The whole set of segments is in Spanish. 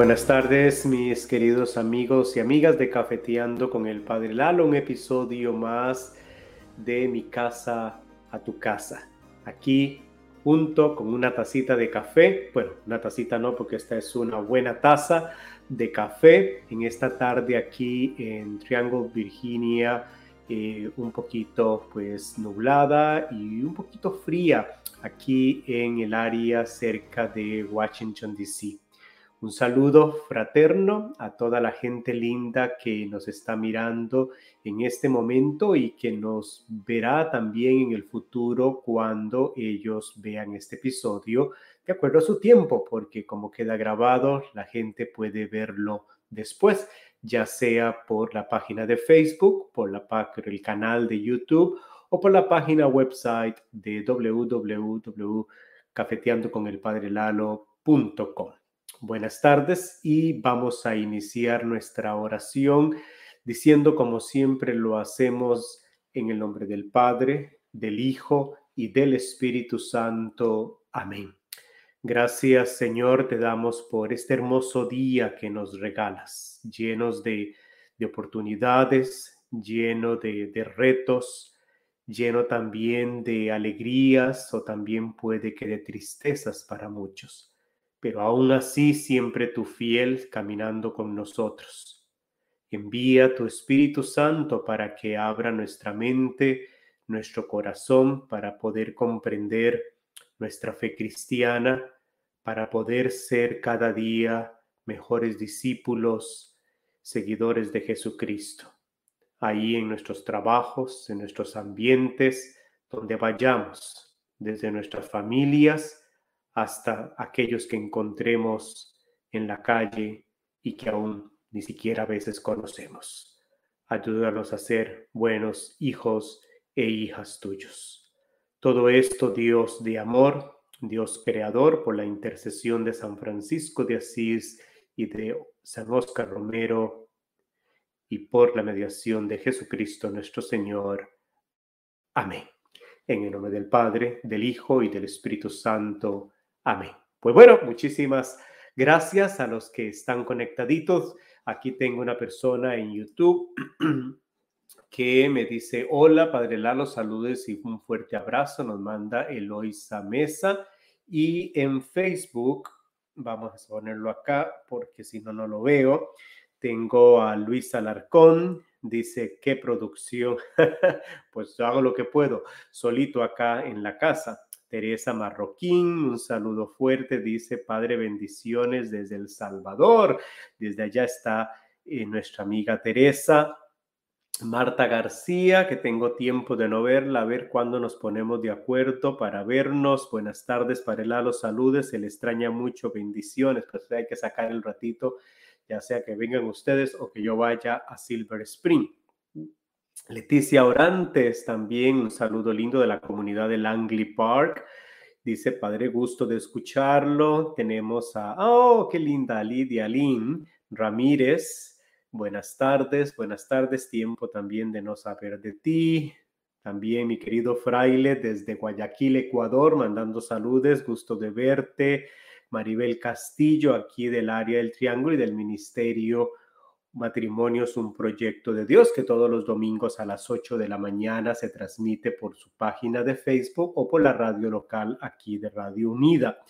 Buenas tardes, mis queridos amigos y amigas de Cafeteando con el Padre Lalo, un episodio más de mi casa a tu casa. Aquí junto con una tacita de café, bueno, una tacita no porque esta es una buena taza de café en esta tarde aquí en Triangle, Virginia, eh, un poquito pues nublada y un poquito fría aquí en el área cerca de Washington, D.C. Un saludo fraterno a toda la gente linda que nos está mirando en este momento y que nos verá también en el futuro cuando ellos vean este episodio de acuerdo a su tiempo, porque como queda grabado, la gente puede verlo después, ya sea por la página de Facebook, por, la, el canal de YouTube o por la página website de www.cafeteandoconelpadrelalo.com. Buenas tardes y vamos a iniciar nuestra oración diciendo como siempre lo hacemos en el nombre del Padre, del Hijo y del Espíritu Santo. Amén. Gracias Señor te damos por este hermoso día que nos regalas, llenos de, de oportunidades, lleno de, de retos, lleno también de alegrías o también puede que de tristezas para muchos pero aún así siempre tu fiel caminando con nosotros. Envía tu Espíritu Santo para que abra nuestra mente, nuestro corazón, para poder comprender nuestra fe cristiana, para poder ser cada día mejores discípulos, seguidores de Jesucristo. Ahí en nuestros trabajos, en nuestros ambientes, donde vayamos, desde nuestras familias, hasta aquellos que encontremos en la calle y que aún ni siquiera a veces conocemos. Ayúdanos a ser buenos hijos e hijas tuyos. Todo esto, Dios de amor, Dios creador, por la intercesión de San Francisco de Asís y de San Oscar Romero, y por la mediación de Jesucristo nuestro Señor. Amén. En el nombre del Padre, del Hijo y del Espíritu Santo. Amén. Pues bueno, muchísimas gracias a los que están conectaditos. Aquí tengo una persona en YouTube que me dice, hola, Padre Lalo, saludos y un fuerte abrazo. Nos manda Eloisa Mesa. Y en Facebook, vamos a ponerlo acá porque si no, no lo veo. Tengo a Luis Alarcón, dice, qué producción. pues yo hago lo que puedo, solito acá en la casa. Teresa Marroquín, un saludo fuerte, dice Padre, bendiciones desde El Salvador. Desde allá está eh, nuestra amiga Teresa. Marta García, que tengo tiempo de no verla, a ver cuándo nos ponemos de acuerdo para vernos. Buenas tardes, Padre Lalo, saludes, se le extraña mucho, bendiciones, pues hay que sacar el ratito, ya sea que vengan ustedes o que yo vaya a Silver Spring. Leticia Orantes, también un saludo lindo de la comunidad de Langley Park. Dice, padre, gusto de escucharlo. Tenemos a, oh, qué linda, Lidia Lynn Ramírez. Buenas tardes, buenas tardes. Tiempo también de no saber de ti. También mi querido fraile desde Guayaquil, Ecuador, mandando saludos, gusto de verte. Maribel Castillo, aquí del área del Triángulo y del Ministerio Matrimonio es un proyecto de Dios que todos los domingos a las 8 de la mañana se transmite por su página de Facebook o por la radio local aquí de Radio Unida.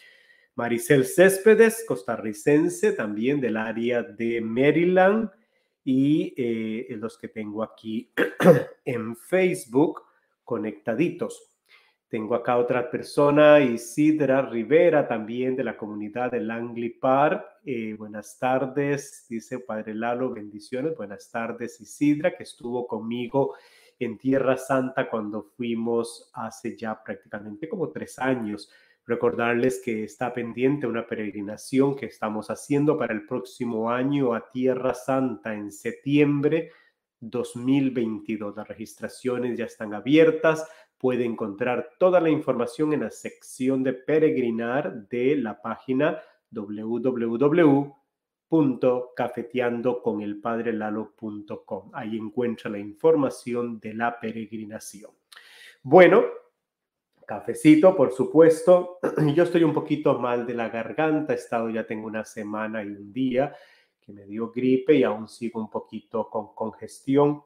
Maricel Céspedes, costarricense, también del área de Maryland, y eh, los que tengo aquí en Facebook conectaditos. Tengo acá otra persona, Isidra Rivera, también de la comunidad de Langley Park. Eh, buenas tardes, dice Padre Lalo, bendiciones. Buenas tardes, Isidra, que estuvo conmigo en Tierra Santa cuando fuimos hace ya prácticamente como tres años. Recordarles que está pendiente una peregrinación que estamos haciendo para el próximo año a Tierra Santa en septiembre 2022. Las registraciones ya están abiertas puede encontrar toda la información en la sección de peregrinar de la página www.cafeteandoconelpadrelalo.com. Ahí encuentra la información de la peregrinación. Bueno, Cafecito, por supuesto. Yo estoy un poquito mal de la garganta, he estado ya tengo una semana y un día que me dio gripe y aún sigo un poquito con congestión.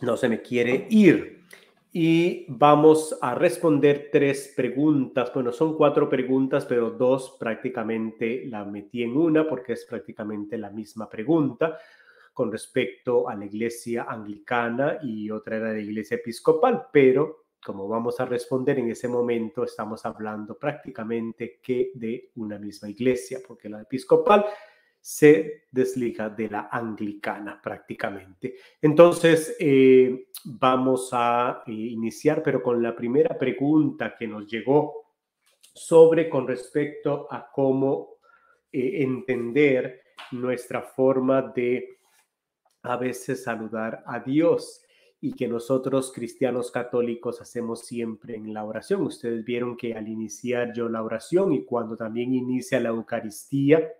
No se me quiere ir. Y vamos a responder tres preguntas. Bueno, son cuatro preguntas, pero dos prácticamente la metí en una porque es prácticamente la misma pregunta con respecto a la iglesia anglicana y otra era la iglesia episcopal, pero como vamos a responder en ese momento, estamos hablando prácticamente que de una misma iglesia, porque la episcopal se desliga de la anglicana prácticamente. Entonces, eh, vamos a eh, iniciar, pero con la primera pregunta que nos llegó sobre con respecto a cómo eh, entender nuestra forma de a veces saludar a Dios y que nosotros cristianos católicos hacemos siempre en la oración. Ustedes vieron que al iniciar yo la oración y cuando también inicia la Eucaristía,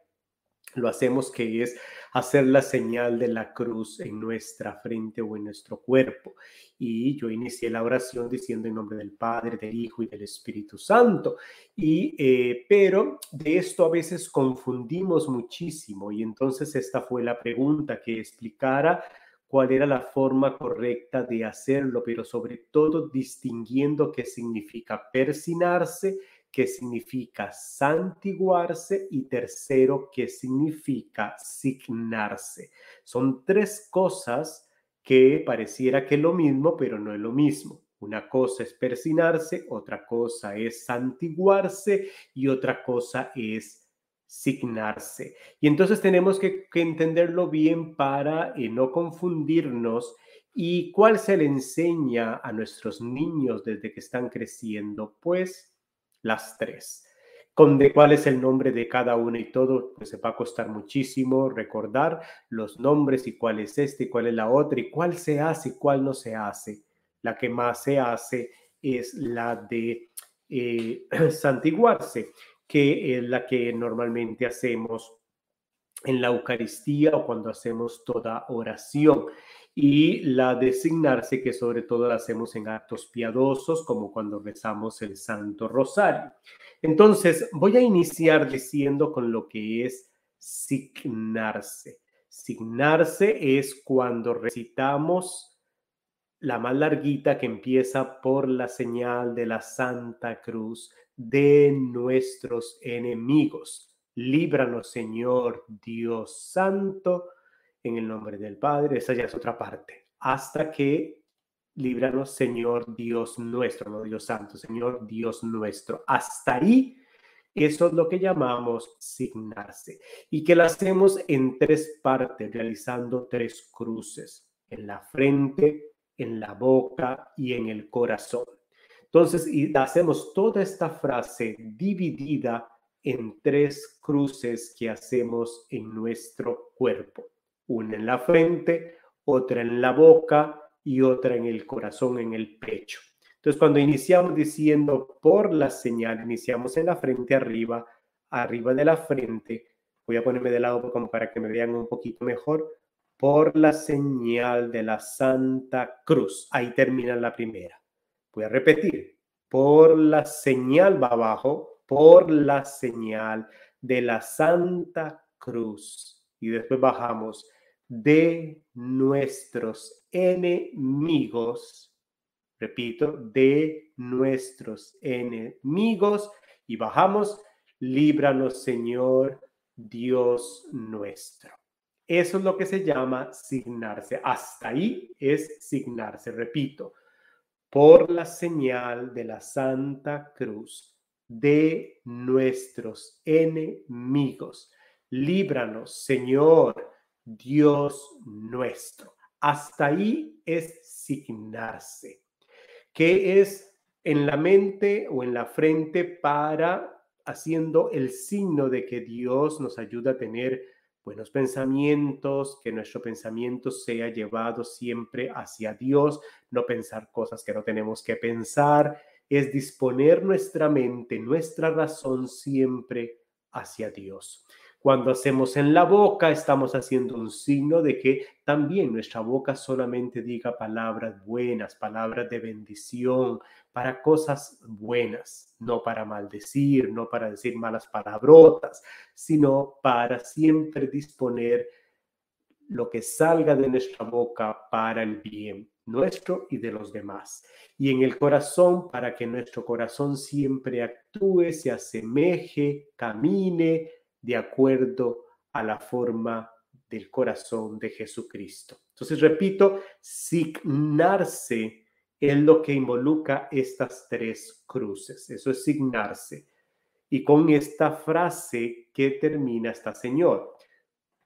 lo hacemos que es hacer la señal de la cruz en nuestra frente o en nuestro cuerpo. Y yo inicié la oración diciendo en nombre del Padre, del Hijo y del Espíritu Santo. Y, eh, pero de esto a veces confundimos muchísimo y entonces esta fue la pregunta que explicara cuál era la forma correcta de hacerlo, pero sobre todo distinguiendo qué significa persinarse que significa santiguarse, y tercero, que significa signarse. Son tres cosas que pareciera que es lo mismo, pero no es lo mismo. Una cosa es persinarse, otra cosa es santiguarse y otra cosa es signarse. Y entonces tenemos que, entenderlo bien para eh, no confundirnos ¿Y cuál se le enseña a nuestros niños desde que están creciendo? Pues las tres. Con de cuál es el nombre de cada una y todo, pues se va a costar muchísimo recordar los nombres y cuál es este y cuál es la otra y cuál se hace y cuál no se hace. La que más se hace es la de eh, santiguarse, que es la que normalmente hacemos en la Eucaristía o cuando hacemos toda oración y la designarse, que sobre todo la hacemos en actos piadosos, como cuando rezamos el Santo Rosario. Entonces, voy a iniciar diciendo con lo que es signarse. Signarse es cuando recitamos la más larguita que empieza por la señal de la Santa Cruz de nuestros enemigos. Líbranos, Señor Dios Santo, en el nombre del Padre, esa ya es otra parte, hasta que líbranos, Señor Dios nuestro, no Dios Santo, Señor Dios nuestro. Hasta ahí, eso es lo que llamamos signarse y que lo hacemos en tres partes, realizando tres cruces, en la frente, en la boca y en el corazón. Entonces, y hacemos toda esta frase dividida en tres cruces que hacemos en nuestro cuerpo una en la frente, otra en la boca y otra en el corazón, en el pecho. Entonces, cuando iniciamos diciendo por la señal, iniciamos en la frente arriba, arriba de la frente, voy a ponerme de lado como para que me vean un poquito mejor, por la señal de la Santa Cruz. Ahí termina la primera. Voy a repetir, por la señal va abajo, por la señal de la Santa Cruz. Y después bajamos de nuestros enemigos, repito, de nuestros enemigos y bajamos, líbranos Señor Dios nuestro. Eso es lo que se llama signarse. Hasta ahí es signarse, repito, por la señal de la Santa Cruz de nuestros enemigos. Líbranos, Señor, Dios nuestro. Hasta ahí es signarse, que es en la mente o en la frente para haciendo el signo de que Dios nos ayuda a tener buenos pensamientos, que nuestro pensamiento sea llevado siempre hacia Dios, no pensar cosas que no tenemos que pensar, es disponer nuestra mente, nuestra razón siempre hacia Dios. Cuando hacemos en la boca, estamos haciendo un signo de que también nuestra boca solamente diga palabras buenas, palabras de bendición, para cosas buenas, no para maldecir, no para decir malas palabrotas, sino para siempre disponer lo que salga de nuestra boca para el bien nuestro y de los demás. Y en el corazón, para que nuestro corazón siempre actúe, se asemeje, camine de acuerdo a la forma del corazón de Jesucristo. Entonces, repito, signarse es lo que involucra estas tres cruces. Eso es signarse. Y con esta frase que termina esta Señor,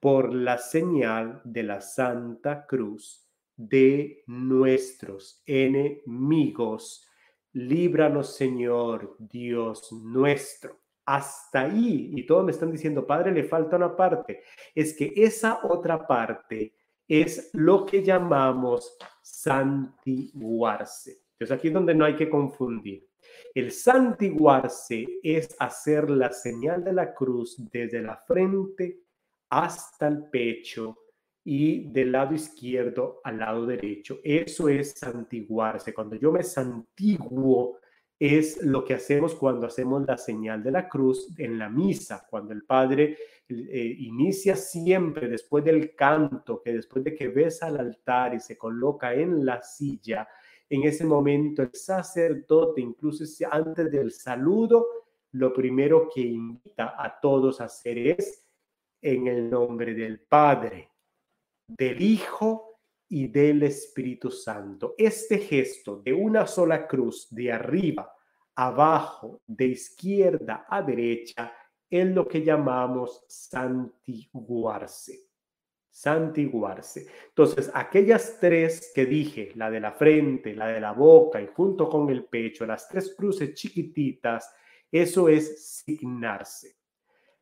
por la señal de la Santa Cruz de nuestros enemigos. Líbranos, Señor, Dios nuestro. Hasta ahí, y todos me están diciendo, Padre, le falta una parte. Es que esa otra parte es lo que llamamos santiguarse. Entonces aquí es donde no hay que confundir. El santiguarse es hacer la señal de la cruz desde la frente hasta el pecho y del lado izquierdo al lado derecho. Eso es santiguarse. Cuando yo me santiguo, es lo que hacemos cuando hacemos la señal de la cruz en la misa, cuando el Padre eh, inicia siempre después del canto, que después de que besa al altar y se coloca en la silla, en ese momento el sacerdote, incluso antes del saludo, lo primero que invita a todos a hacer es en el nombre del Padre, del Hijo y del Espíritu Santo. Este gesto de una sola cruz, de arriba, abajo, de izquierda a derecha, es lo que llamamos santiguarse. Santiguarse. Entonces, aquellas tres que dije, la de la frente, la de la boca y junto con el pecho, las tres cruces chiquititas, eso es signarse.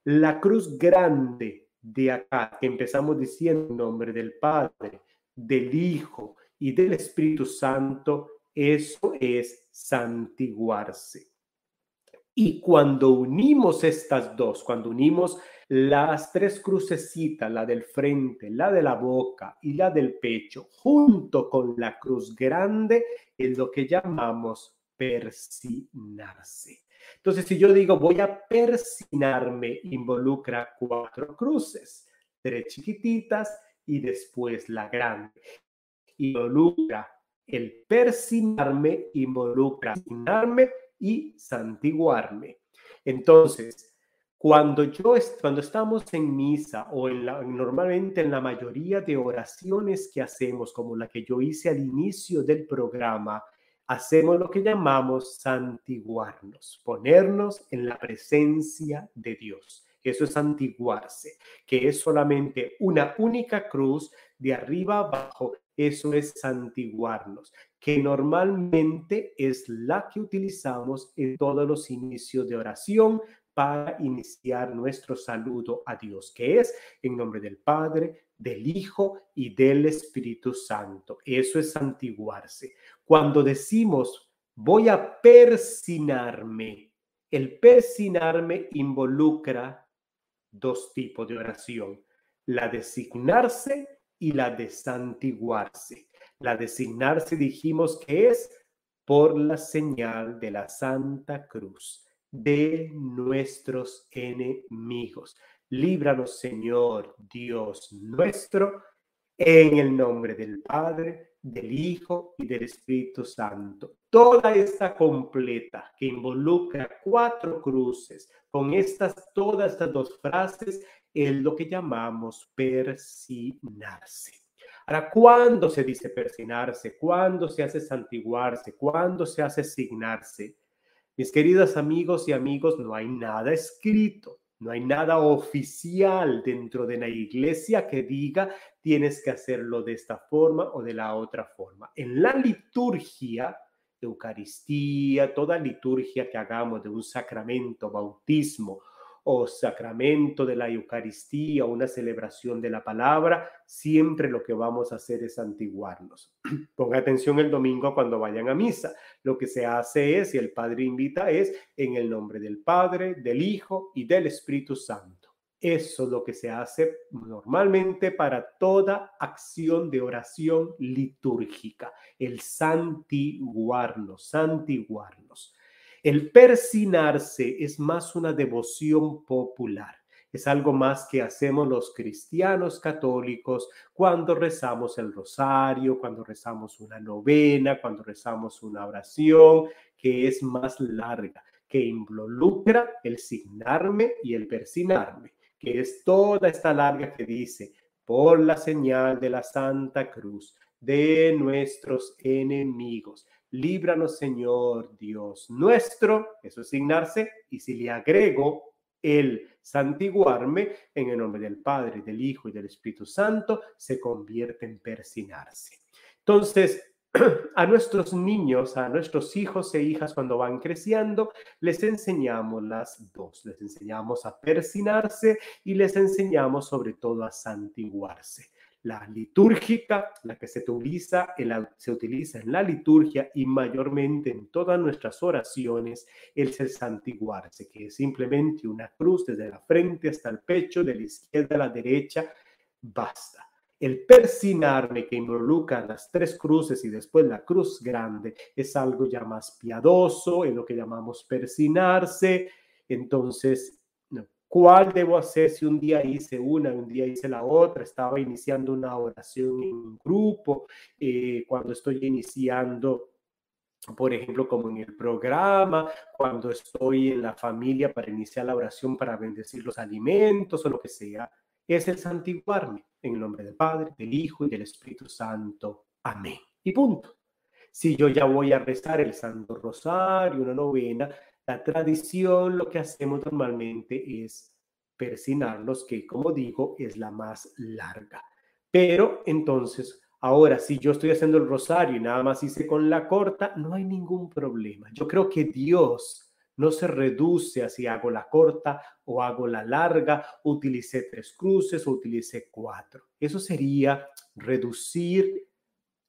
La cruz grande de acá, que empezamos diciendo en nombre del Padre, del Hijo y del Espíritu Santo, eso es santiguarse. Y cuando unimos estas dos, cuando unimos las tres crucecitas, la del frente, la de la boca y la del pecho, junto con la cruz grande, es lo que llamamos persignarse. Entonces, si yo digo voy a persinarme, involucra cuatro cruces, tres chiquititas y después la grande. Involucra el persinarme, involucra persinarme y santiguarme. Entonces, cuando yo cuando estamos en misa o en la, normalmente en la mayoría de oraciones que hacemos, como la que yo hice al inicio del programa, hacemos lo que llamamos santiguarnos, ponernos en la presencia de Dios. Eso es santiguarse, que es solamente una única cruz de arriba abajo. Eso es santiguarnos, que normalmente es la que utilizamos en todos los inicios de oración para iniciar nuestro saludo a Dios, que es en nombre del Padre, del Hijo y del Espíritu Santo. Eso es santiguarse. Cuando decimos voy a persinarme, el persinarme involucra dos tipos de oración, la de signarse y la de santiguarse. La de signarse dijimos que es por la señal de la Santa Cruz de nuestros enemigos. Líbranos, Señor Dios nuestro, en el nombre del Padre, del Hijo y del Espíritu Santo. Toda esta completa que involucra cuatro cruces, con estas, todas estas dos frases, es lo que llamamos persinarse. Ahora, ¿cuándo se dice persinarse? ¿Cuándo se hace santiguarse? ¿Cuándo se hace signarse? Mis queridos amigos y amigos, no hay nada escrito, no hay nada oficial dentro de la iglesia que diga tienes que hacerlo de esta forma o de la otra forma. En la liturgia, Eucaristía, toda liturgia que hagamos de un sacramento, bautismo o sacramento de la Eucaristía una celebración de la palabra, siempre lo que vamos a hacer es santiguarnos. Ponga atención el domingo cuando vayan a misa. Lo que se hace es, y el Padre invita, es en el nombre del Padre, del Hijo y del Espíritu Santo. Eso es lo que se hace normalmente para toda acción de oración litúrgica, el santiguarnos, santiguarnos. El persinarse es más una devoción popular. Es algo más que hacemos los cristianos católicos cuando rezamos el rosario, cuando rezamos una novena, cuando rezamos una oración que es más larga, que involucra el signarme y el persinarme que es toda esta larga que dice, por la señal de la Santa Cruz de nuestros enemigos. Líbranos, Señor Dios nuestro, eso es signarse, y si le agrego el santiguarme en el nombre del Padre, del Hijo y del Espíritu Santo, se convierte en persinarse. Entonces, a nuestros niños, a nuestros hijos e hijas cuando van creciendo, les enseñamos las dos. Les enseñamos a persinarse y les enseñamos sobre todo a santiguarse. La litúrgica, la que se utiliza, en la, se utiliza en la liturgia y mayormente en todas nuestras oraciones, es el santiguarse, que es simplemente una cruz desde la frente hasta el pecho, de la izquierda a la derecha, basta el persinarme que involucra las tres cruces y después la cruz grande es algo ya más piadoso, en lo que llamamos persinarse. Entonces, ¿cuál debo hacer si un día hice una, un día hice la otra? Estaba iniciando una oración en un grupo, eh, cuando estoy iniciando por ejemplo, como en el programa, cuando estoy en la familia para iniciar la oración para bendecir los alimentos o lo que sea es el santiguarme en el nombre del Padre, del Hijo y del Espíritu Santo. Amén. Y punto. Si yo ya voy a rezar el Santo Rosario, una novena, la tradición, lo que hacemos normalmente es persinarnos, que como digo, es la más larga. Pero entonces, ahora, si yo estoy haciendo el rosario y nada más hice con la corta, no hay ningún problema. Yo creo que Dios no se reduce a si hago la corta o hago la larga, utilicé tres cruces o utilicé cuatro. Eso sería reducir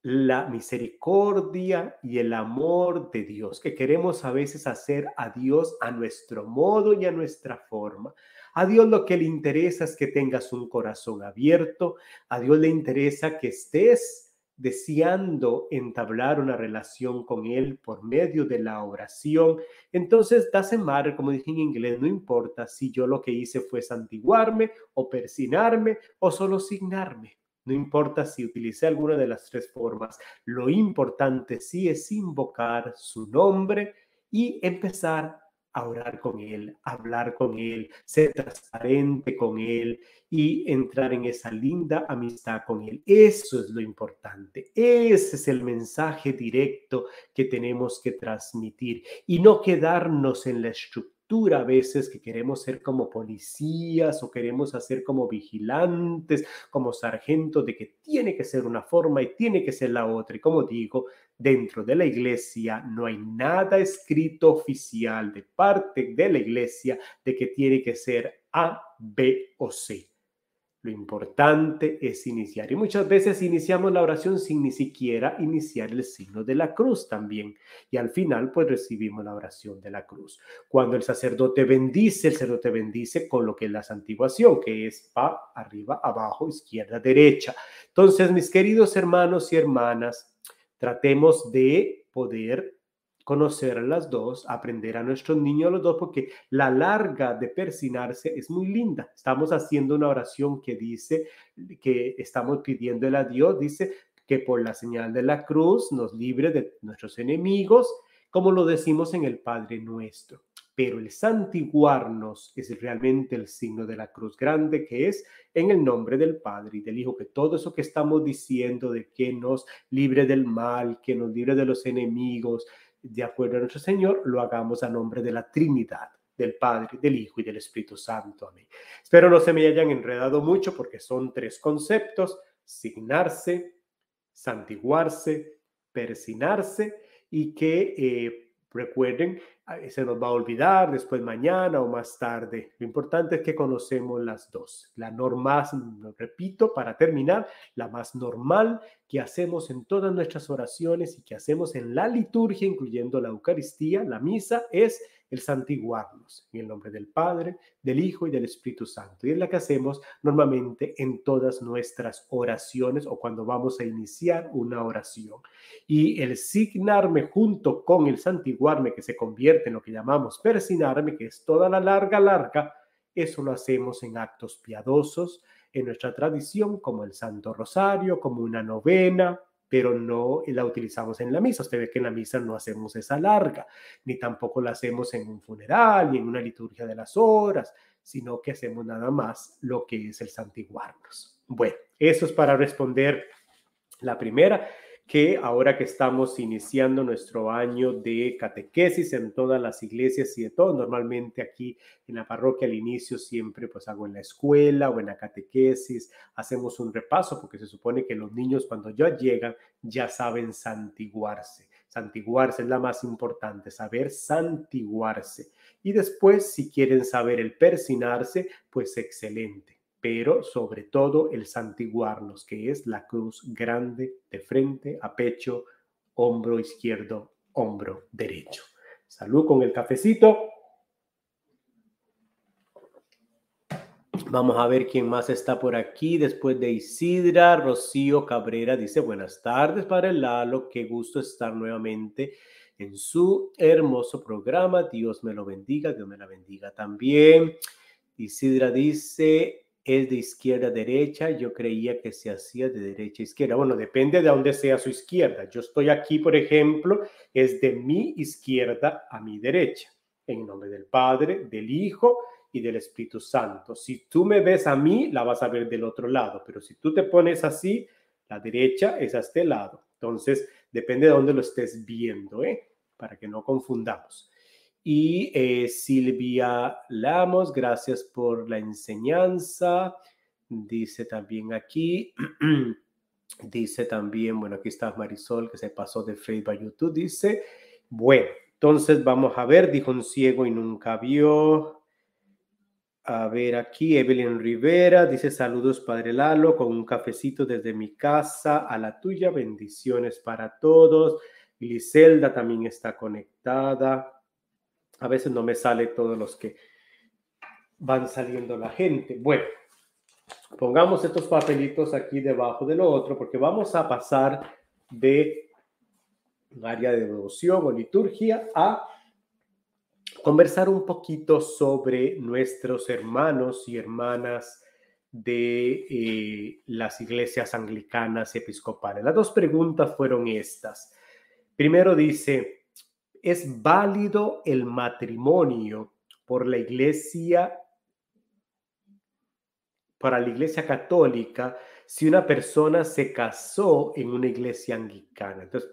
la misericordia y el amor de Dios, que queremos a veces hacer a Dios a nuestro modo y a nuestra forma. A Dios lo que le interesa es que tengas un corazón abierto, a Dios le interesa que estés deseando entablar una relación con Él por medio de la oración, entonces doesn't matter, como dije en inglés, no importa si yo lo que hice fue santiguarme o persinarme o solo signarme. No importa si utilicé alguna de las tres formas. Lo importante sí es invocar su nombre y empezar orar con Él, hablar con Él, ser transparente con Él y entrar en esa linda amistad con Él. Eso es lo importante. Ese es el mensaje directo que tenemos que transmitir y no quedarnos en la estructura a veces que queremos ser como policías o queremos hacer como vigilantes, como sargentos de que tiene que ser una forma y tiene que ser la otra. Y como digo, dentro de la iglesia no hay nada escrito oficial de parte de la iglesia de que tiene que ser A, B o C. Lo importante es iniciar. Y muchas veces iniciamos la oración sin ni siquiera iniciar el signo de la cruz también. Y al final, pues recibimos la oración de la cruz. Cuando el sacerdote bendice, el sacerdote bendice con lo que es la santiguación, que es pa, arriba, abajo, izquierda, derecha. Entonces, mis queridos hermanos y hermanas, tratemos de poder conocer las dos, aprender a nuestros niños los dos, porque la larga de persinarse es muy linda. Estamos haciendo una oración que dice que estamos pidiéndole a Dios, dice que por la señal de la cruz nos libre de nuestros enemigos, como lo decimos en el Padre nuestro. Pero el santiguarnos es realmente el signo de la cruz grande, que es en el nombre del Padre y del Hijo, que todo eso que estamos diciendo de que nos libre del mal, que nos libre de los enemigos, de acuerdo a nuestro Señor, lo hagamos a nombre de la Trinidad, del Padre, del Hijo y del Espíritu Santo. Amén. Espero no se me hayan enredado mucho porque son tres conceptos, signarse, santiguarse, persinarse y que eh, recuerden se nos va a olvidar después mañana o más tarde. Lo importante es que conocemos las dos. La normal, repito, para terminar, la más normal que hacemos en todas nuestras oraciones y que hacemos en la liturgia, incluyendo la Eucaristía, la misa, es el santiguarnos en el nombre del Padre, del Hijo y del Espíritu Santo. Y es la que hacemos normalmente en todas nuestras oraciones o cuando vamos a iniciar una oración. Y el signarme junto con el santiguarme, que se convierte en lo que llamamos persinarme, que es toda la larga, larga, eso lo hacemos en actos piadosos, en nuestra tradición, como el Santo Rosario, como una novena, pero no la utilizamos en la misa. Usted ve que en la misa no hacemos esa larga, ni tampoco la hacemos en un funeral, ni en una liturgia de las horas, sino que hacemos nada más lo que es el santiguarnos. Bueno, eso es para responder la primera que ahora que estamos iniciando nuestro año de catequesis en todas las iglesias y de todo, normalmente aquí en la parroquia al inicio siempre pues hago en la escuela o en la catequesis, hacemos un repaso porque se supone que los niños cuando ya llegan ya saben santiguarse. Santiguarse es la más importante, saber santiguarse. Y después, si quieren saber el persinarse, pues excelente pero sobre todo el santiguarnos, que es la cruz grande de frente a pecho, hombro izquierdo, hombro derecho. Salud con el cafecito. Vamos a ver quién más está por aquí. Después de Isidra, Rocío Cabrera dice, buenas tardes, Padre Lalo, qué gusto estar nuevamente en su hermoso programa. Dios me lo bendiga, Dios me la bendiga también. Isidra dice, es de izquierda a derecha, yo creía que se hacía de derecha a izquierda. Bueno, depende de dónde sea su izquierda. Yo estoy aquí, por ejemplo, es de mi izquierda a mi derecha, en nombre del Padre, del Hijo y del Espíritu Santo. Si tú me ves a mí, la vas a ver del otro lado, pero si tú te pones así, la derecha es a este lado. Entonces, depende de dónde lo estés viendo, ¿eh? Para que no confundamos. Y eh, Silvia Lamos, gracias por la enseñanza. Dice también aquí, dice también, bueno, aquí está Marisol que se pasó de Facebook a YouTube. Dice, bueno, entonces vamos a ver, dijo un ciego y nunca vio. A ver aquí, Evelyn Rivera dice saludos Padre Lalo con un cafecito desde mi casa a la tuya, bendiciones para todos. Gliselda también está conectada. A veces no me sale todos los que van saliendo la gente. Bueno, pongamos estos papelitos aquí debajo de lo otro porque vamos a pasar de un área de devoción o liturgia a conversar un poquito sobre nuestros hermanos y hermanas de eh, las iglesias anglicanas episcopales. Las dos preguntas fueron estas. Primero dice, es válido el matrimonio por la iglesia, para la iglesia católica, si una persona se casó en una iglesia anglicana. Entonces,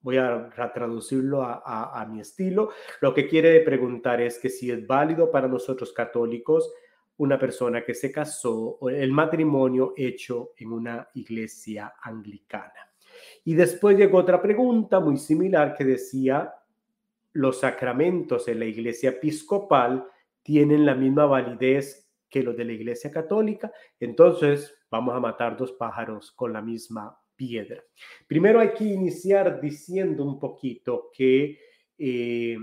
voy a traducirlo a, mi estilo. Lo que quiere preguntar es que si es válido para nosotros católicos una persona que se casó o el matrimonio hecho en una iglesia anglicana. Y después llegó otra pregunta muy similar que decía los sacramentos en la iglesia episcopal tienen la misma validez que los de la iglesia católica, entonces vamos a matar dos pájaros con la misma piedra. Primero hay que iniciar diciendo un poquito que eh,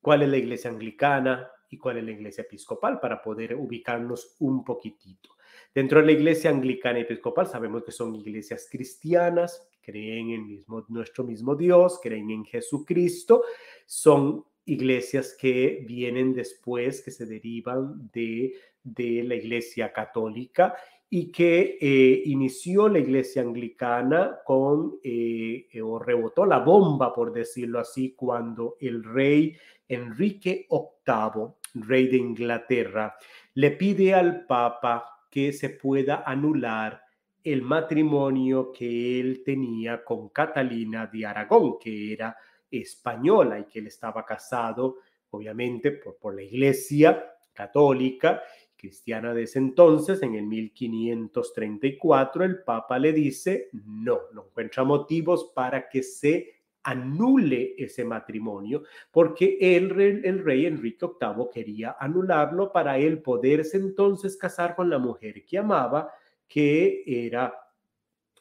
cuál es la iglesia anglicana y cuál es la iglesia episcopal para poder ubicarnos un poquitito. Dentro de la iglesia anglicana y episcopal sabemos que son iglesias cristianas, creen en nuestro mismo Dios, creen en Jesucristo, son iglesias que vienen después, que se derivan de, de la iglesia católica y que eh, inició la iglesia anglicana con, eh, o rebotó la bomba, por decirlo así, cuando el rey Enrique VIII, rey de Inglaterra, le pide al Papa que se pueda anular el matrimonio que él tenía con Catalina de Aragón, que era española y que él estaba casado, obviamente, por, por la iglesia católica cristiana de ese entonces, en el 1534, el Papa le dice, no, no encuentra motivos para que se anule ese matrimonio, porque el el rey Enrique VIII quería anularlo para él poderse entonces casar con la mujer que amaba, que era,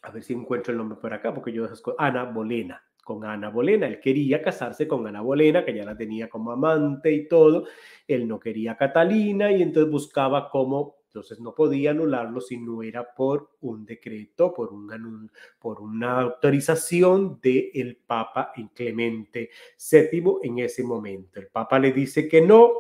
a ver si encuentro el nombre por acá, porque yo Ana Bolena con Ana Bolena. Él quería casarse con Ana Bolena, que ya la tenía como amante y todo. Él no quería a Catalina y entonces buscaba cómo, entonces no podía anularlo si no era por un decreto, por, un, por una autorización del el Papa Clemente VII en ese momento. El Papa le dice que no.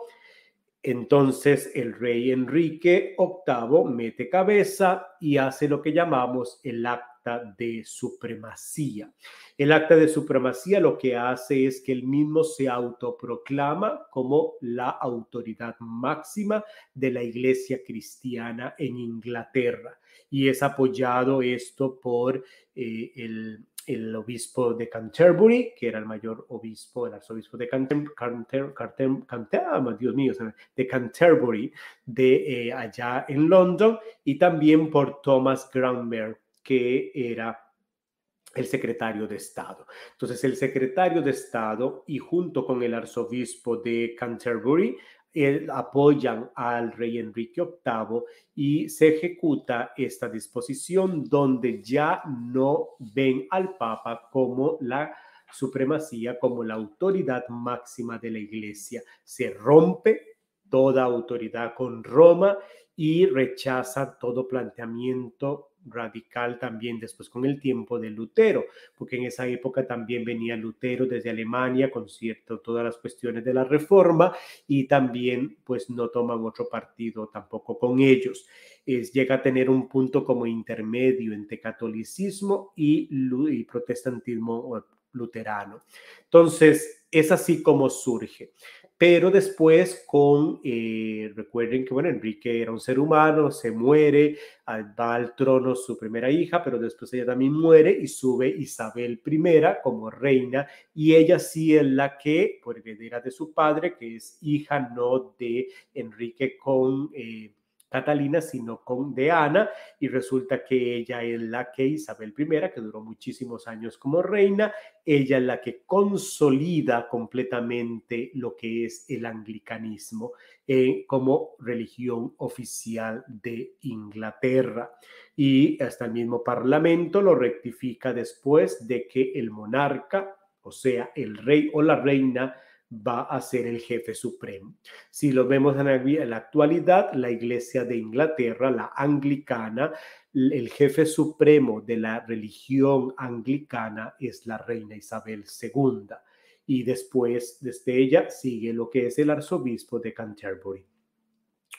Entonces el rey Enrique VIII mete cabeza y hace lo que llamamos el acto de supremacía. El acta de supremacía lo que hace es que él mismo se autoproclama como la autoridad máxima de la iglesia cristiana en Inglaterra y es apoyado esto por eh, el, el obispo de Canterbury, que era el mayor obispo, el arzobispo de Canterbury, ah, Dios mío, de Canterbury, de eh, allá en London, y también por Thomas Granberg, que era el secretario de Estado. Entonces, el secretario de Estado y junto con el arzobispo de Canterbury apoyan al rey Enrique VIII y se ejecuta esta disposición donde ya no ven al Papa como la supremacía, como la autoridad máxima de la iglesia. Se rompe toda autoridad con Roma y rechaza todo planteamiento radical también después con el tiempo de Lutero, porque en esa época también venía Lutero desde Alemania con cierto todas las cuestiones de la reforma y también pues no toman otro partido tampoco con ellos. Es, llega a tener un punto como intermedio entre catolicismo y, y protestantismo luterano. Entonces, es así como surge pero después con, eh, recuerden que, bueno, Enrique era un ser humano, se muere, ah, va al trono su primera hija, pero después ella también muere y sube Isabel I como reina y ella sí es la que, por heredera de su padre, que es hija no de Enrique con... Eh, Catalina, sino con de Ana, y resulta que ella es la que Isabel I, que duró muchísimos años como reina, ella es la que consolida completamente lo que es el anglicanismo eh, como religión oficial de Inglaterra. Y hasta el mismo parlamento lo rectifica después de que el monarca, o sea, el rey o la reina, va a ser el jefe supremo. Si lo vemos en la actualidad, la Iglesia de Inglaterra, la anglicana, el jefe supremo de la religión anglicana es la reina Isabel II. Y después, desde ella, sigue lo que es el arzobispo de Canterbury.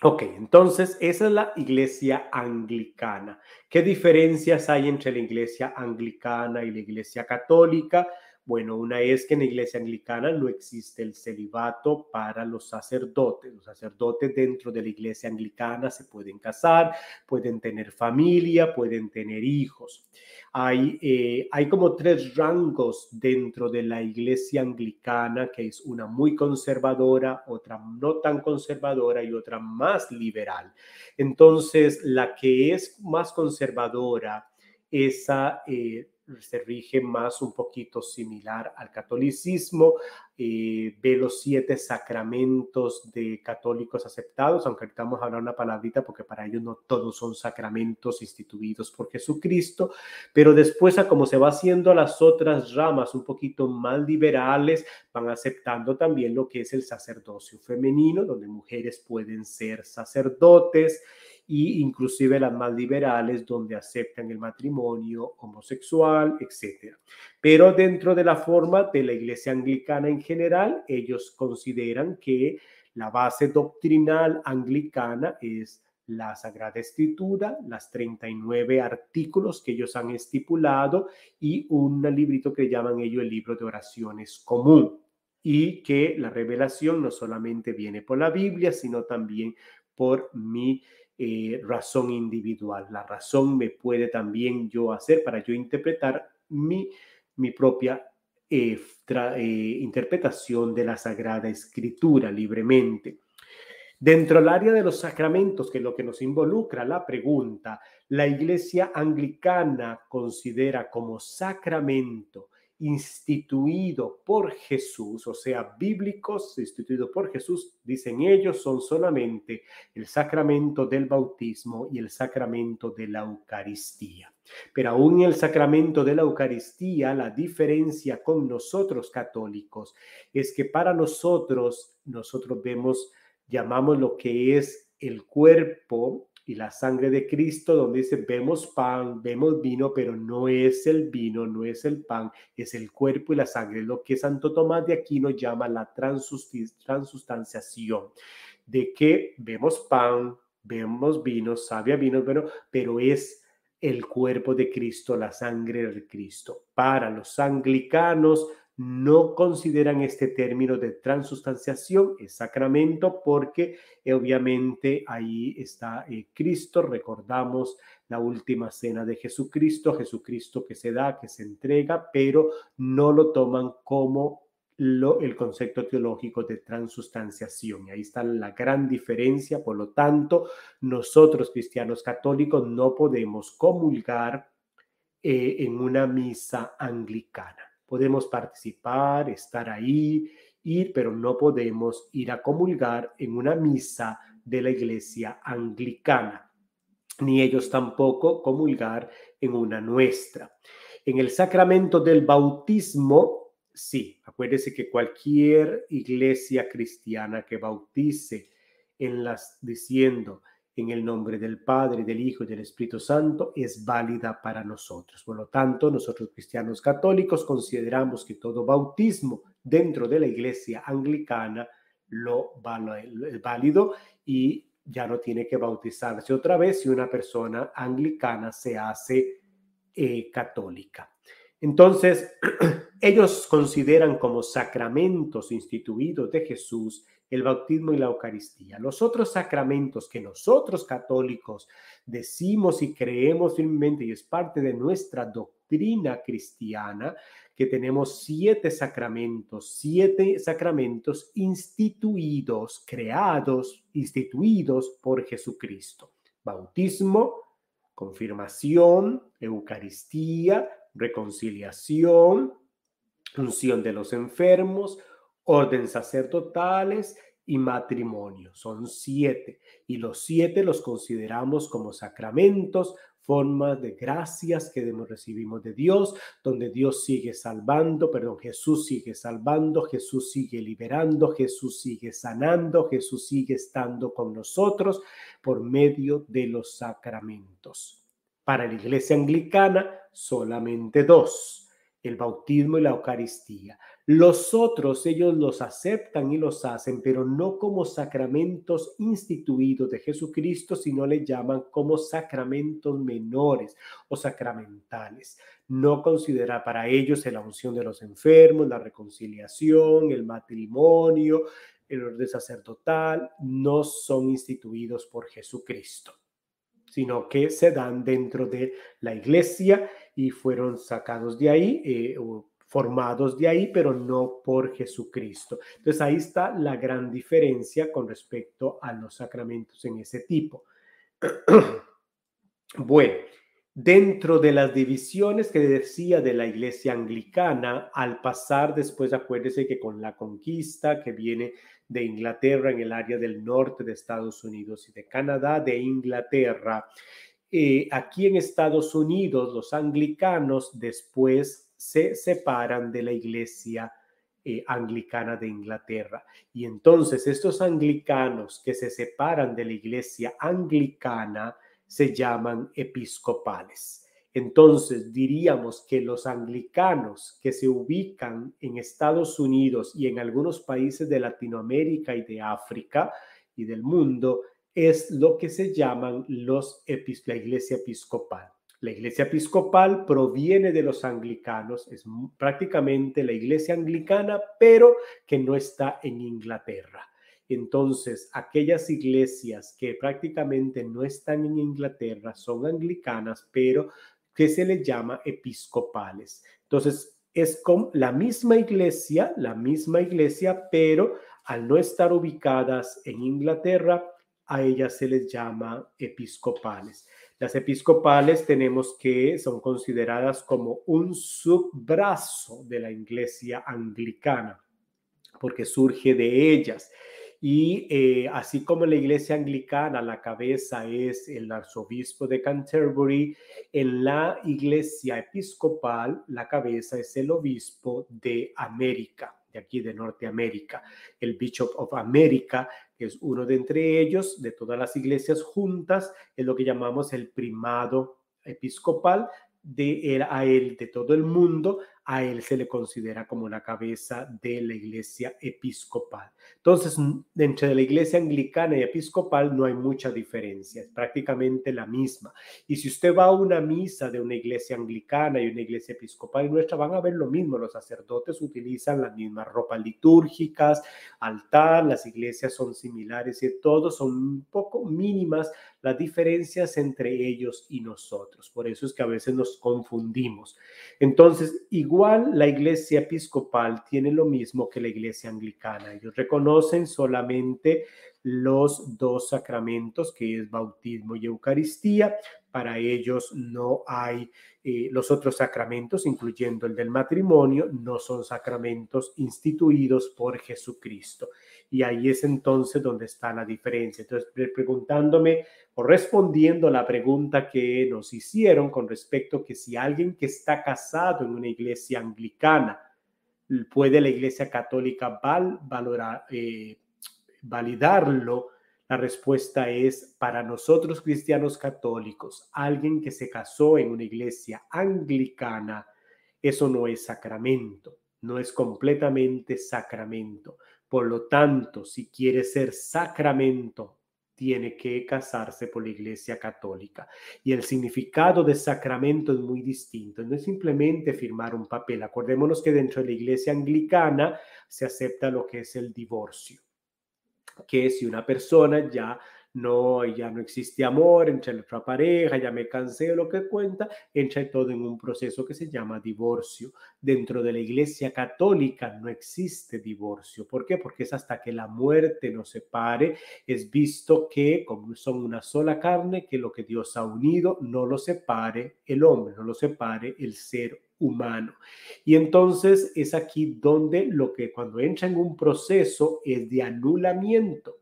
Ok, entonces esa es la iglesia anglicana. ¿Qué diferencias hay entre la iglesia anglicana y la iglesia católica? Bueno, una es que en la iglesia anglicana no existe el celibato para los sacerdotes. Los sacerdotes dentro de la iglesia anglicana se pueden casar, pueden tener familia, pueden tener hijos. Hay, eh, hay como tres rangos dentro de la iglesia anglicana, que es una muy conservadora, otra no tan conservadora y otra más liberal. Entonces, la que es más conservadora, esa... Eh, se rige más un poquito similar al catolicismo, eh, ve los siete sacramentos de católicos aceptados, aunque ahorita vamos a hablar una palabrita porque para ellos no todos son sacramentos instituidos por Jesucristo, pero después a como se va haciendo las otras ramas un poquito más liberales, van aceptando también lo que es el sacerdocio femenino, donde mujeres pueden ser sacerdotes, y inclusive las más liberales donde aceptan el matrimonio homosexual, etc. Pero dentro de la forma de la iglesia anglicana en general, ellos consideran que la base doctrinal anglicana es la Sagrada Escritura, las 39 artículos que ellos han estipulado y un librito que llaman ellos el libro de oraciones común y que la revelación no solamente viene por la Biblia, sino también por mi eh, razón individual. La razón me puede también yo hacer para yo interpretar mi, mi propia eh, eh, interpretación de la Sagrada Escritura libremente. Dentro del área de los sacramentos, que es lo que nos involucra la pregunta, la Iglesia anglicana considera como sacramento instituido por Jesús, o sea, bíblicos instituido por Jesús, dicen ellos, son solamente el sacramento del bautismo y el sacramento de la Eucaristía. Pero aún en el sacramento de la Eucaristía, la diferencia con nosotros católicos es que para nosotros, nosotros vemos, llamamos lo que es el cuerpo y la sangre de Cristo, donde dice, vemos pan, vemos vino, pero no es el vino, no es el pan, es el cuerpo y la sangre, lo que Santo Tomás de Aquino llama la transustanciación, de que vemos pan, vemos vino, sabe vino, pero, pero es el cuerpo de Cristo, la sangre de Cristo. Para los anglicanos, no consideran este término de transustanciación, es sacramento, porque eh, obviamente ahí está eh, Cristo, recordamos la última cena de Jesucristo, Jesucristo que se da, que se entrega, pero no lo toman como lo, el concepto teológico de transustanciación. Ahí está la gran diferencia, por lo tanto, nosotros cristianos católicos no podemos comulgar eh, en una misa anglicana podemos participar, estar ahí, ir, pero no podemos ir a comulgar en una misa de la iglesia anglicana, ni ellos tampoco comulgar en una nuestra. En el sacramento del bautismo, sí, acuérdese que cualquier iglesia cristiana que bautice en las diciendo en el nombre del Padre, del Hijo y del Espíritu Santo es válida para nosotros. Por lo tanto, nosotros cristianos católicos consideramos que todo bautismo dentro de la iglesia anglicana lo es válido y ya no tiene que bautizarse otra vez si una persona anglicana se hace eh, católica. Entonces, ellos consideran como sacramentos instituidos de Jesús el bautismo y la Eucaristía. Los otros sacramentos que nosotros católicos decimos y creemos firmemente y es parte de nuestra doctrina cristiana, que tenemos siete sacramentos, siete sacramentos instituidos, creados, instituidos por Jesucristo. Bautismo, confirmación, Eucaristía, reconciliación, unción de los enfermos, orden sacerdotales y matrimonio. Son siete. Y los siete los consideramos como sacramentos, formas de gracias que recibimos de Dios, donde Dios sigue salvando, perdón, Jesús sigue salvando, Jesús sigue liberando, Jesús sigue sanando, Jesús sigue estando con nosotros por medio de los sacramentos. Para la iglesia anglicana, solamente dos, el bautismo y la Eucaristía. Los otros ellos los aceptan y los hacen, pero no como sacramentos instituidos de Jesucristo, sino le llaman como sacramentos menores o sacramentales. No considera para ellos la unción de los enfermos, la reconciliación, el matrimonio, el orden sacerdotal, no son instituidos por Jesucristo sino que se dan dentro de la iglesia y fueron sacados de ahí eh, formados de ahí, pero no por Jesucristo. Entonces ahí está la gran diferencia con respecto a los sacramentos en ese tipo. bueno, dentro de las divisiones que decía de la iglesia anglicana, al pasar después, acuérdese que con la conquista que viene de Inglaterra en el área del norte de Estados Unidos y de Canadá, de Inglaterra, eh, aquí en Estados Unidos, los anglicanos después se separan de la iglesia eh, anglicana de Inglaterra. Y entonces estos anglicanos que se separan de la iglesia anglicana se llaman episcopales. Entonces diríamos que los anglicanos que se ubican en Estados Unidos y en algunos países de Latinoamérica y de África y del mundo es lo que se llaman los la iglesia episcopal. La iglesia episcopal proviene de los anglicanos, es prácticamente la iglesia anglicana, pero que no está en Inglaterra. Entonces, aquellas iglesias que prácticamente no están en Inglaterra son anglicanas, pero que se les llama episcopales. Entonces, es como la misma iglesia, la misma iglesia, pero al no estar ubicadas en Inglaterra, a ellas se les llama episcopales. Las episcopales tenemos que son consideradas como un subbrazo de la iglesia anglicana, porque surge de ellas. Y eh, así como la iglesia anglicana, la cabeza es el arzobispo de Canterbury, en la iglesia episcopal, la cabeza es el obispo de América, de aquí de Norteamérica. El Bishop of America es uno de entre ellos, de todas las iglesias juntas, es lo que llamamos el primado episcopal de él a él, de todo el mundo, a él se le considera como la cabeza de la iglesia episcopal. Entonces, dentro de la iglesia anglicana y episcopal no hay mucha diferencia, es prácticamente la misma. Y si usted va a una misa de una iglesia anglicana y una iglesia episcopal y nuestra, van a ver lo mismo, los sacerdotes utilizan las mismas ropas litúrgicas, altar, las iglesias son similares y todos son un poco mínimas las diferencias entre ellos y nosotros. Por eso es que a veces nos confundimos. Entonces, igual la iglesia episcopal tiene lo mismo que la iglesia anglicana. Ellos reconocen solamente los dos sacramentos, que es bautismo y Eucaristía. Para ellos no hay eh, los otros sacramentos, incluyendo el del matrimonio, no son sacramentos instituidos por Jesucristo. Y ahí es entonces donde está la diferencia. Entonces, preguntándome o respondiendo a la pregunta que nos hicieron con respecto a que si alguien que está casado en una iglesia anglicana, puede la iglesia católica val, valorar, eh, validarlo, la respuesta es para nosotros cristianos católicos, alguien que se casó en una iglesia anglicana, eso no es sacramento, no es completamente sacramento. Por lo tanto, si quiere ser sacramento, tiene que casarse por la iglesia católica. Y el significado de sacramento es muy distinto. No es simplemente firmar un papel. Acordémonos que dentro de la iglesia anglicana se acepta lo que es el divorcio que si una persona ya no, ya no existe amor entre la pareja, ya me cansé de lo que cuenta, entra todo en un proceso que se llama divorcio. Dentro de la iglesia católica no existe divorcio. ¿Por qué? Porque es hasta que la muerte nos separe, es visto que como son una sola carne, que lo que Dios ha unido no lo separe el hombre, no lo separe el ser humano. Y entonces es aquí donde lo que cuando entra en un proceso es de anulamiento,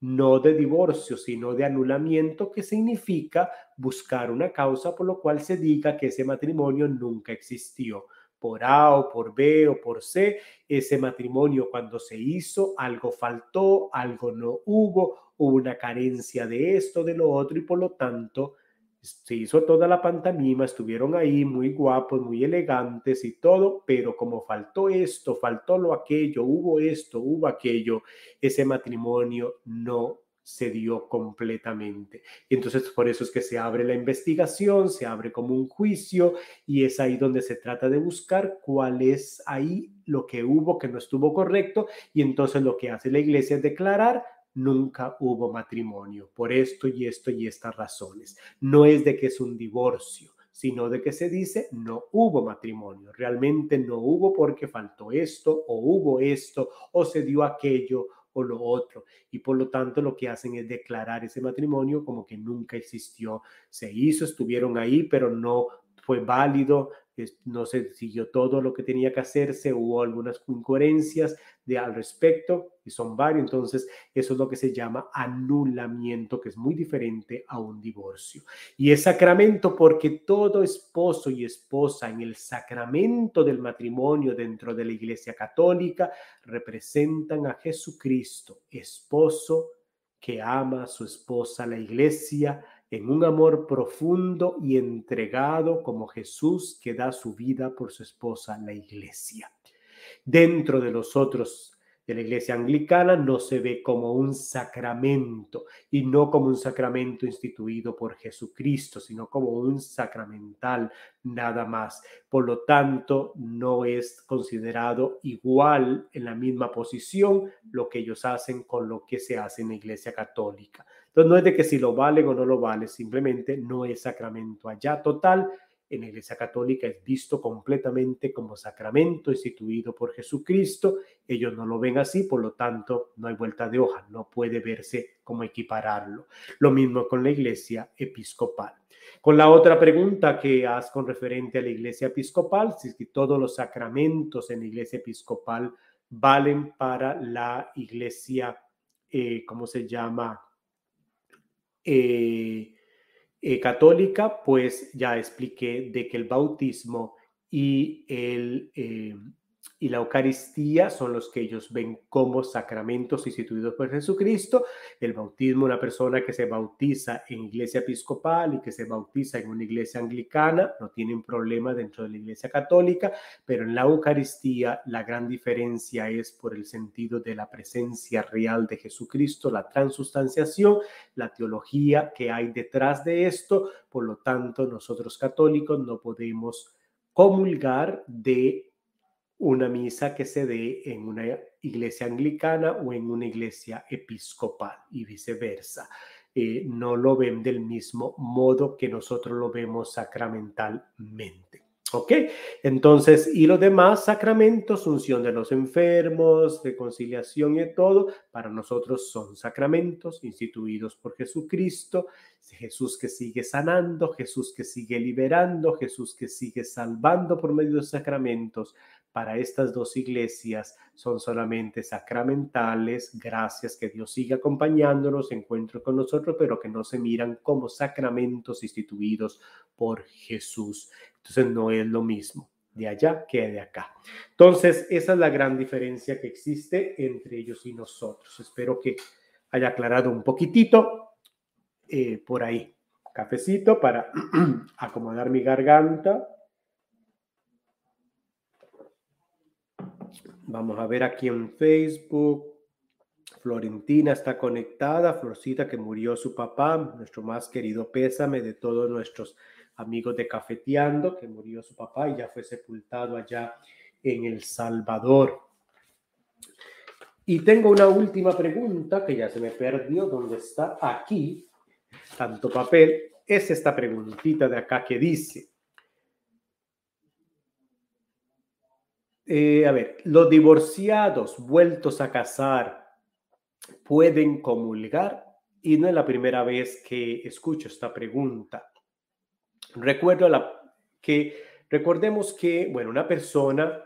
no de divorcio, sino de anulamiento, que significa buscar una causa por lo cual se diga que ese matrimonio nunca existió. Por A o por B o por C, ese matrimonio cuando se hizo, algo faltó, algo no hubo, hubo una carencia de esto, de lo otro, y por lo tanto se hizo toda la pantomima, estuvieron ahí muy guapos, muy elegantes y todo, pero como faltó esto, faltó lo aquello, hubo esto, hubo aquello, ese matrimonio no se dio completamente. Y entonces por eso es que se abre la investigación, se abre como un juicio y es ahí donde se trata de buscar cuál es ahí lo que hubo que no estuvo correcto y entonces lo que hace la iglesia es declarar nunca hubo matrimonio por esto y esto y estas razones. No es de que es un divorcio, sino de que se dice no hubo matrimonio. Realmente no hubo porque faltó esto o hubo esto o se dio aquello o lo otro. Y por lo tanto lo que hacen es declarar ese matrimonio como que nunca existió. Se hizo, estuvieron ahí, pero no fue válido, no se siguió todo lo que tenía que hacerse, hubo algunas incoherencias de, al respecto y son varios. Entonces, eso es lo que se llama anulamiento, que es muy diferente a un divorcio. Y es sacramento porque todo esposo y esposa en el sacramento del matrimonio dentro de la Iglesia Católica representan a Jesucristo, esposo que ama a su esposa, la Iglesia, en un amor profundo y entregado como Jesús que da su vida por su esposa, la iglesia. Dentro de los otros de la iglesia anglicana no se ve como un sacramento y no como un sacramento instituido por Jesucristo, sino como un sacramental nada más. Por lo tanto, no es considerado igual en la misma posición lo que ellos hacen con lo que se hace en la iglesia católica. Entonces, no es de que si lo valen o no lo vale, simplemente no es sacramento allá total en la Iglesia Católica es visto completamente como sacramento instituido por Jesucristo. Ellos no lo ven así, por lo tanto, no hay vuelta de hoja, no puede verse como equipararlo. Lo mismo con la Iglesia Episcopal. Con la otra pregunta que has con referente a la iglesia episcopal, si es que todos los sacramentos en la iglesia episcopal valen para la iglesia, eh, ¿cómo se llama? Eh, eh, católica, pues ya expliqué de que el bautismo y el y la Eucaristía son los que ellos ven como sacramentos instituidos por Jesucristo. El bautismo, una persona que se bautiza en iglesia episcopal y que se bautiza en una iglesia anglicana, no tienen problema dentro de la iglesia católica, pero en la Eucaristía la gran diferencia es por el sentido de la presencia real de Jesucristo, la transustanciación, la teología que hay detrás de esto. Por lo tanto, nosotros católicos no podemos comulgar de una misa que se dé en una iglesia anglicana o en una iglesia episcopal y viceversa. Eh, no lo ven del mismo modo que nosotros lo vemos sacramentalmente. ¿Ok? Entonces, y los demás sacramentos, unción de los enfermos, reconciliación y todo, para nosotros son sacramentos instituidos por Jesucristo, Jesús que sigue sanando, Jesús que sigue liberando, Jesús que sigue salvando por medio de sacramentos, para estas dos iglesias son solamente sacramentales, gracias que Dios sigue acompañándonos, encuentro con nosotros, pero que no se miran como sacramentos instituidos por Jesús. Entonces no es lo mismo de allá que de acá. Entonces, esa es la gran diferencia que existe entre ellos y nosotros. Espero que haya aclarado un poquitito eh, por ahí. Cafecito para acomodar mi garganta. Vamos a ver aquí en Facebook. Florentina está conectada, Florcita que murió su papá, nuestro más querido pésame de todos nuestros amigos de Cafeteando, que murió su papá y ya fue sepultado allá en El Salvador. Y tengo una última pregunta que ya se me perdió, ¿dónde está? Aquí, tanto papel, es esta preguntita de acá que dice, Eh, a ver, los divorciados vueltos a casar pueden comulgar y no es la primera vez que escucho esta pregunta. Recuerdo la, que recordemos que, bueno, una persona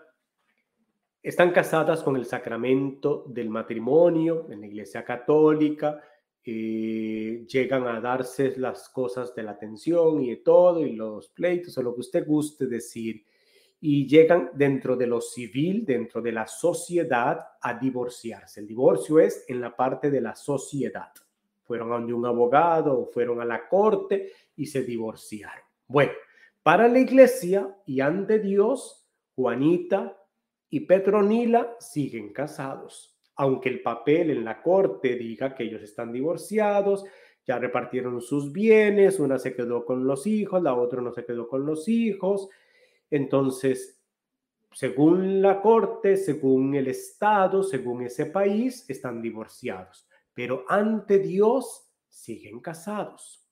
están casadas con el sacramento del matrimonio en la Iglesia Católica, eh, llegan a darse las cosas de la atención y de todo, y los pleitos o lo que usted guste decir, y llegan dentro de lo civil, dentro de la sociedad, a divorciarse. El divorcio es en la parte de la sociedad. Fueron a un abogado fueron a la corte y se divorciaron. Bueno, para la iglesia y ante Dios, Juanita y Petronila siguen casados. Aunque el papel en la corte diga que ellos están divorciados, ya repartieron sus bienes, una se quedó con los hijos, la otra no se quedó con los hijos, entonces, según la corte, según el Estado, según ese país, están divorciados, pero ante Dios siguen casados.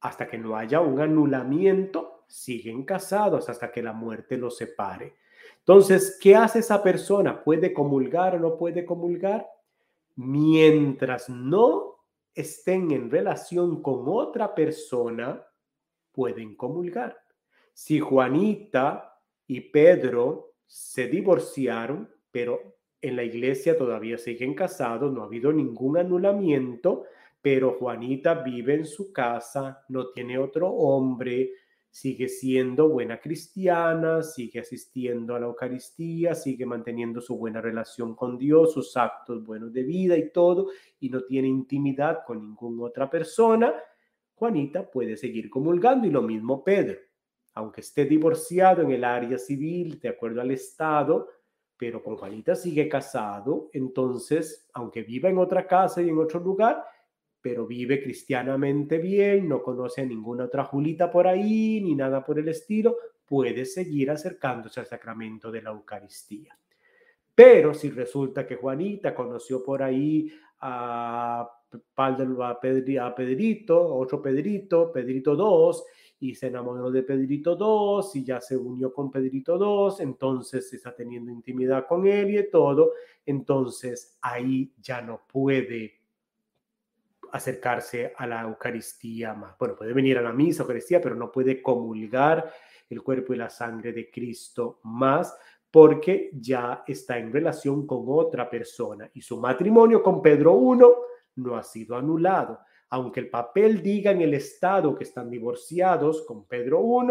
Hasta que no haya un anulamiento, siguen casados hasta que la muerte los separe. Entonces, ¿qué hace esa persona? ¿Puede comulgar o no puede comulgar? Mientras no estén en relación con otra persona, pueden comulgar. Si Juanita y Pedro se divorciaron, pero en la iglesia todavía siguen casados, no ha habido ningún anulamiento, pero Juanita vive en su casa, no tiene otro hombre, sigue siendo buena cristiana, sigue asistiendo a la Eucaristía, sigue manteniendo su buena relación con Dios, sus actos buenos de vida y todo, y no tiene intimidad con ninguna otra persona, Juanita puede seguir comulgando y lo mismo Pedro aunque esté divorciado en el área civil, de acuerdo al Estado, pero con Juanita sigue casado, entonces, aunque viva en otra casa y en otro lugar, pero vive cristianamente bien, no conoce a ninguna otra Julita por ahí, ni nada por el estilo, puede seguir acercándose al sacramento de la Eucaristía. Pero si resulta que Juanita conoció por ahí a, a Pedrito, otro Pedrito, Pedrito II, y se enamoró de Pedrito 2 y ya se unió con Pedrito 2, entonces está teniendo intimidad con él y todo, entonces ahí ya no puede acercarse a la Eucaristía más. Bueno, puede venir a la misa, Eucaristía, pero no puede comulgar el cuerpo y la sangre de Cristo más porque ya está en relación con otra persona y su matrimonio con Pedro I no ha sido anulado. Aunque el papel diga en el Estado que están divorciados con Pedro I,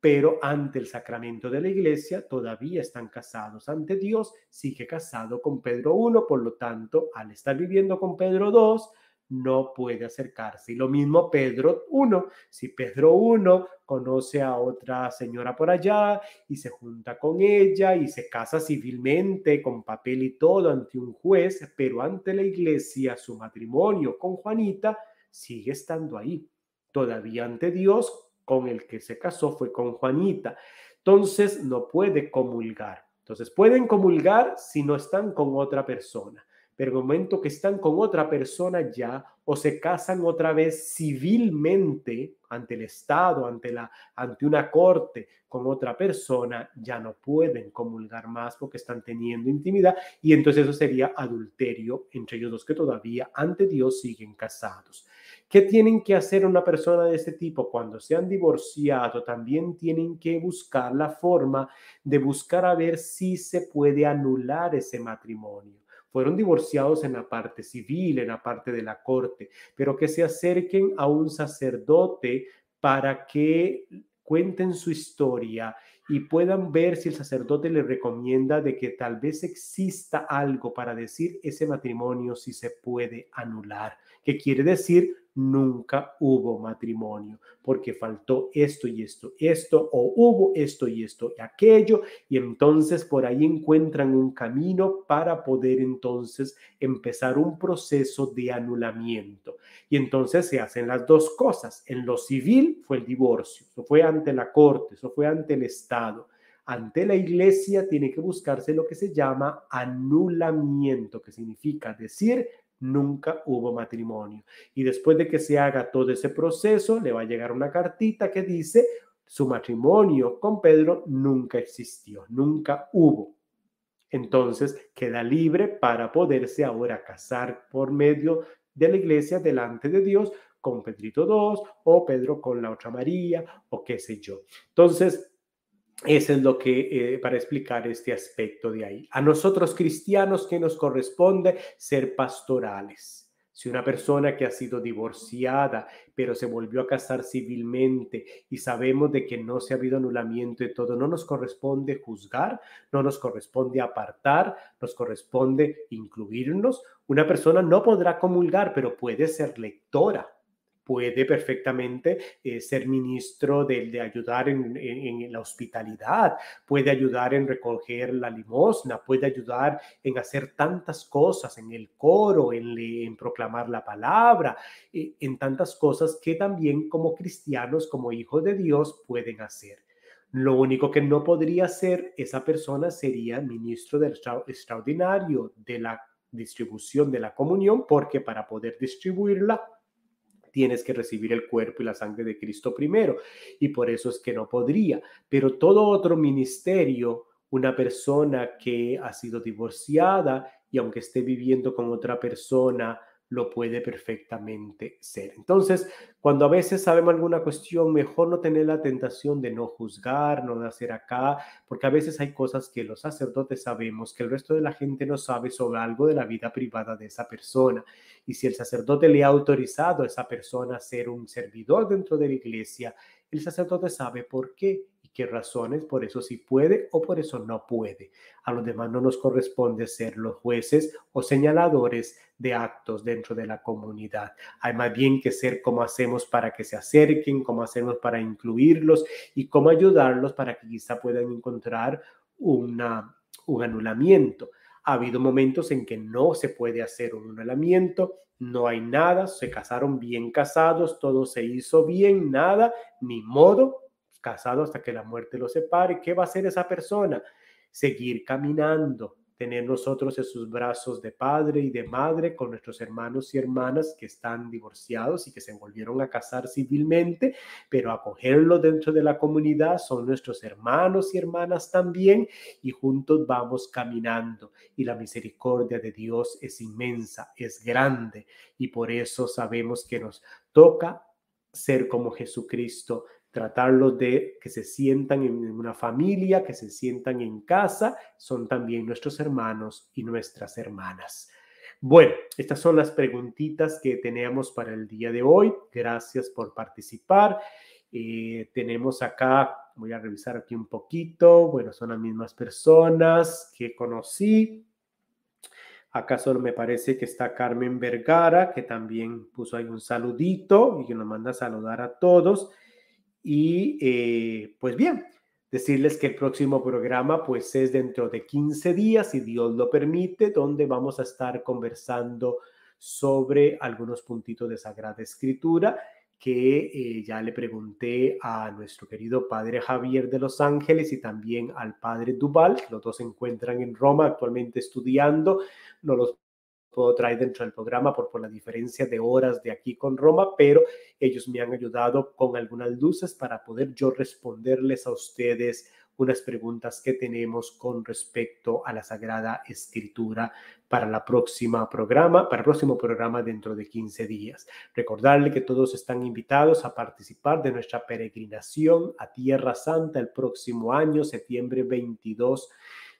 pero ante el sacramento de la iglesia todavía están casados. Ante Dios sigue casado con Pedro I, por lo tanto, al estar viviendo con Pedro II, no puede acercarse. Y lo mismo Pedro I. Si Pedro I conoce a otra señora por allá y se junta con ella y se casa civilmente con papel y todo ante un juez, pero ante la iglesia su matrimonio con Juanita sigue estando ahí. Todavía ante Dios, con el que se casó fue con Juanita. Entonces no puede comulgar. Entonces pueden comulgar si no están con otra persona pero el momento que están con otra persona ya o se casan otra vez civilmente ante el Estado, ante, la, ante una corte con otra persona, ya no pueden comulgar más porque están teniendo intimidad y entonces eso sería adulterio entre ellos dos que todavía ante Dios siguen casados. ¿Qué tienen que hacer una persona de este tipo cuando se han divorciado? También tienen que buscar la forma de buscar a ver si se puede anular ese matrimonio. Fueron divorciados en la parte civil, en la parte de la corte, pero que se acerquen a un sacerdote para que cuenten su historia y puedan ver si el sacerdote les recomienda de que tal vez exista algo para decir ese matrimonio si se puede anular, que quiere decir nunca hubo matrimonio, porque faltó esto y esto, esto, o hubo esto y esto y aquello, y entonces por ahí encuentran un camino para poder entonces empezar un proceso de anulamiento. Y entonces se hacen las dos cosas. En lo civil fue el divorcio, eso fue ante la corte, eso fue ante el Estado. Ante la iglesia tiene que buscarse lo que se llama anulamiento, que significa decir nunca hubo matrimonio. Y después de que se haga todo ese proceso, le va a llegar una cartita que dice, su matrimonio con Pedro nunca existió, nunca hubo. Entonces queda libre para poderse ahora casar por medio de la iglesia delante de Dios con Pedrito II o Pedro con la otra María o qué sé yo. Entonces, eso es lo que, eh, para explicar este aspecto de ahí. A nosotros cristianos que nos corresponde ser pastorales. Si una persona que ha sido divorciada, pero se volvió a casar civilmente y sabemos de que no se ha habido anulamiento y todo, no nos corresponde juzgar, no nos corresponde apartar, nos corresponde incluirnos. Una persona no podrá comulgar, pero puede ser lectora puede perfectamente eh, ser ministro de, ayudar en, la hospitalidad, puede ayudar en recoger la limosna, puede ayudar en hacer tantas cosas, en el coro, en, proclamar la palabra, eh, en tantas cosas que también como cristianos, como hijos de Dios, pueden hacer. Lo único que no podría ser esa persona sería ministro extraordinario de la distribución de la comunión, porque para poder distribuirla tienes que recibir el cuerpo y la sangre de Cristo primero. Y por eso es que no podría. Pero todo otro ministerio, una persona que ha sido divorciada y aunque esté viviendo con otra persona, lo puede perfectamente ser. Entonces, cuando a veces sabemos alguna cuestión, mejor no tener la tentación de no juzgar, no de hacer acá, porque a veces hay cosas que los sacerdotes sabemos que el resto de la gente no sabe sobre algo de la vida privada de esa persona. Y si el sacerdote le ha autorizado a esa persona a ser un servidor dentro de la iglesia, el sacerdote sabe por qué qué razones, por eso sí puede o por eso no puede. A los demás no nos corresponde ser los jueces o señaladores de actos dentro de la comunidad. Hay más bien que ser cómo hacemos para que se acerquen, cómo hacemos para incluirlos y cómo ayudarlos para que quizá puedan encontrar una, un anulamiento. Ha habido momentos en que no se puede hacer un anulamiento, no hay nada, se casaron bien casados, todo se hizo bien, nada, ni modo, casado hasta que la muerte lo separe. ¿Qué va a hacer esa persona? Seguir caminando, tener nosotros en sus brazos de padre y de madre con nuestros hermanos y hermanas que están divorciados y que se volvieron a casar civilmente, pero acogerlos dentro de la comunidad son nuestros hermanos y hermanas también y juntos vamos caminando y la misericordia de Dios es inmensa, es grande y por eso sabemos que nos toca ser como Jesucristo, tratarlos de que se sientan en una familia, que se sientan en casa, son también nuestros hermanos y nuestras hermanas. Bueno, estas son las preguntitas que teníamos para el día de hoy. Gracias por participar. Eh, tenemos acá, voy a revisar aquí un poquito. Bueno, son las mismas personas que conocí. Acá me parece que está Carmen Vergara, que también puso ahí un saludito y que nos manda a saludar a todos. Y eh, pues bien, decirles que el próximo programa pues es dentro de 15 días, si Dios lo permite, donde vamos a estar conversando sobre algunos puntitos de Sagrada Escritura que eh, ya le pregunté a nuestro querido padre Javier de Los Ángeles y también al padre Duval, los dos se encuentran en Roma actualmente estudiando. No los puedo traer dentro del programa por, por la diferencia de horas de aquí con Roma, pero ellos me han ayudado con algunas luces para poder yo responderles a ustedes unas preguntas que tenemos con respecto a la Sagrada Escritura para la próxima programa, para el próximo programa dentro de 15 días. Recordarle que todos están invitados a participar de nuestra peregrinación a Tierra Santa el próximo año, septiembre 22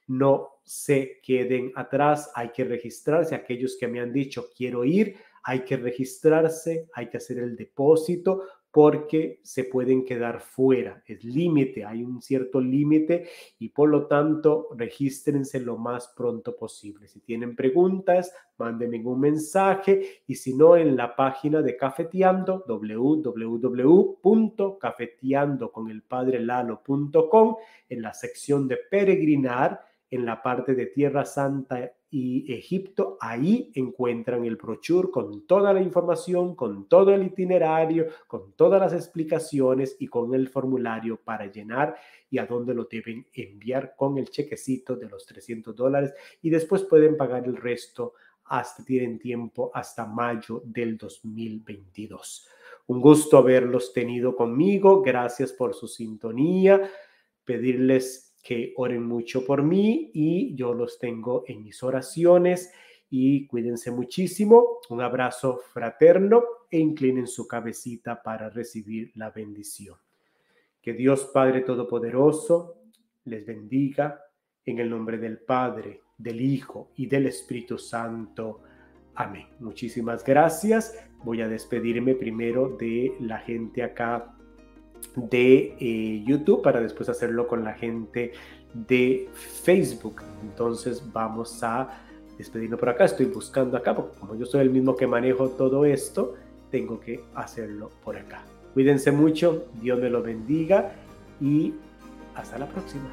no se queden atrás, hay que registrarse. Aquellos que me han dicho quiero ir, hay que registrarse, hay que hacer el depósito porque se pueden quedar fuera. Es límite, hay un cierto límite y por lo tanto regístrense lo más pronto posible. Si tienen preguntas, mándenme un mensaje y si no, en la página de Cafeteando, www.cafeteandoconelpadrelalo.com, en la sección de peregrinar, en la parte de Tierra Santa y Egipto, ahí encuentran el brochure con toda la información, con todo el itinerario, con todas las explicaciones y con el formulario para llenar y a dónde lo deben enviar con el chequecito de los 300 dólares y después pueden pagar el resto hasta tienen tiempo hasta mayo del 2022. Un gusto haberlos tenido conmigo. Gracias por su sintonía. Pedirles que oren mucho por mí y yo los tengo en mis oraciones y cuídense muchísimo. Un abrazo fraterno e inclinen su cabecita para recibir la bendición. Que Dios Padre Todopoderoso les bendiga en el nombre del Padre, del Hijo y del Espíritu Santo. Amén. Muchísimas gracias. Voy a despedirme primero de la gente acá de eh, YouTube para después hacerlo con la gente de Facebook. Entonces vamos a despedirnos por acá. Estoy buscando acá, porque como yo soy el mismo que manejo todo esto, tengo que hacerlo por acá. Cuídense mucho, Dios me lo bendiga y hasta la próxima.